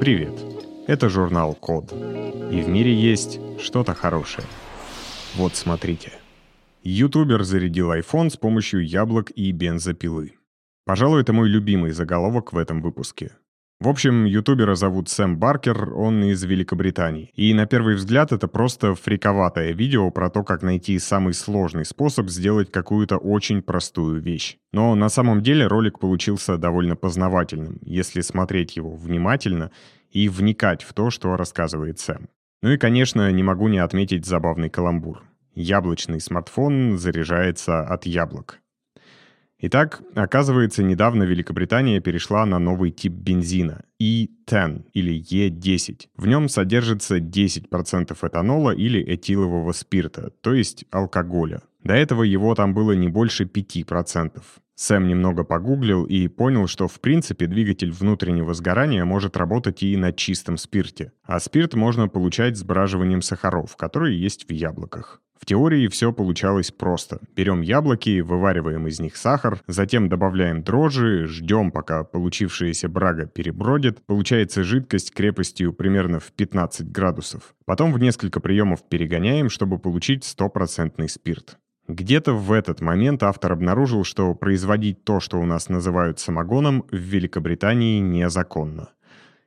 Привет! Это журнал Код. И в мире есть что-то хорошее. Вот смотрите. Ютубер зарядил iPhone с помощью яблок и бензопилы. Пожалуй, это мой любимый заголовок в этом выпуске. В общем, ютубера зовут Сэм Баркер, он из Великобритании. И на первый взгляд это просто фриковатое видео про то, как найти самый сложный способ сделать какую-то очень простую вещь. Но на самом деле ролик получился довольно познавательным, если смотреть его внимательно и вникать в то, что рассказывает Сэм. Ну и, конечно, не могу не отметить забавный каламбур. Яблочный смартфон заряжается от яблок. Итак, оказывается, недавно Великобритания перешла на новый тип бензина E10 или E10. В нем содержится 10% этанола или этилового спирта, то есть алкоголя. До этого его там было не больше 5%. Сэм немного погуглил и понял, что в принципе двигатель внутреннего сгорания может работать и на чистом спирте. А спирт можно получать сбраживанием сахаров, которые есть в яблоках. В теории все получалось просто. Берем яблоки, вывариваем из них сахар, затем добавляем дрожжи, ждем, пока получившаяся брага перебродит. Получается жидкость крепостью примерно в 15 градусов. Потом в несколько приемов перегоняем, чтобы получить стопроцентный спирт. Где-то в этот момент автор обнаружил, что производить то, что у нас называют самогоном, в Великобритании незаконно.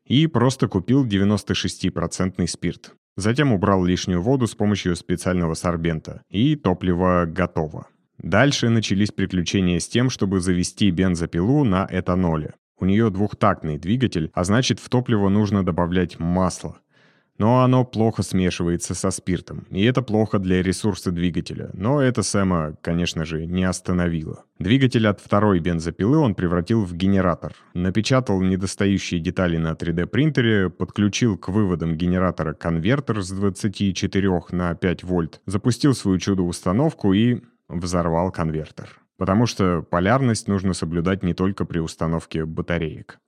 И просто купил 96% спирт. Затем убрал лишнюю воду с помощью специального сорбента. И топливо готово. Дальше начались приключения с тем, чтобы завести бензопилу на этаноле. У нее двухтактный двигатель, а значит в топливо нужно добавлять масло. Но оно плохо смешивается со спиртом, и это плохо для ресурса двигателя. Но это Сэма, конечно же, не остановило. Двигатель от второй бензопилы он превратил в генератор. Напечатал недостающие детали на 3D-принтере, подключил к выводам генератора конвертер с 24 на 5 вольт, запустил свою чудо-установку и взорвал конвертер. Потому что полярность нужно соблюдать не только при установке батареек.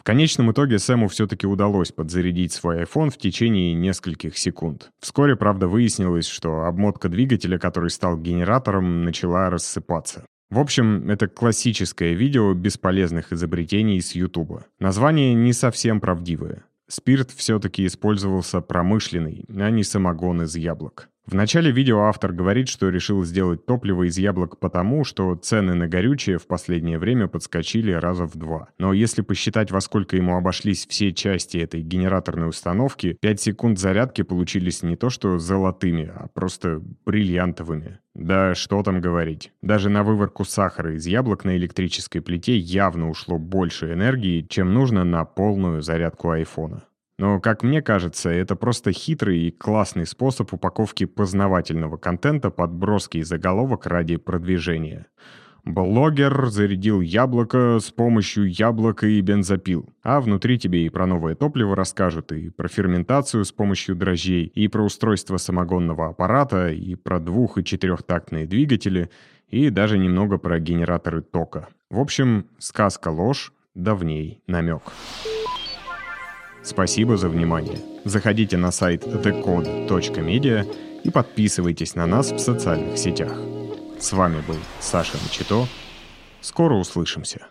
В конечном итоге Сэму все-таки удалось подзарядить свой iPhone в течение нескольких секунд. Вскоре, правда, выяснилось, что обмотка двигателя, который стал генератором, начала рассыпаться. В общем, это классическое видео бесполезных изобретений с Ютуба. Название не совсем правдивое. Спирт все-таки использовался промышленный, а не самогон из яблок. В начале видео автор говорит, что решил сделать топливо из яблок потому, что цены на горючее в последнее время подскочили раза в два. Но если посчитать, во сколько ему обошлись все части этой генераторной установки, 5 секунд зарядки получились не то что золотыми, а просто бриллиантовыми. Да что там говорить. Даже на выварку сахара из яблок на электрической плите явно ушло больше энергии, чем нужно на полную зарядку айфона. Но, как мне кажется, это просто хитрый и классный способ упаковки познавательного контента под броский заголовок ради продвижения. Блогер зарядил яблоко с помощью яблока и бензопил. А внутри тебе и про новое топливо расскажут, и про ферментацию с помощью дрожжей, и про устройство самогонного аппарата, и про двух- и четырехтактные двигатели, и даже немного про генераторы тока. В общем, сказка ложь, давней намек. Спасибо за внимание. Заходите на сайт thecode.media и подписывайтесь на нас в социальных сетях. С вами был Саша Мчито. Скоро услышимся.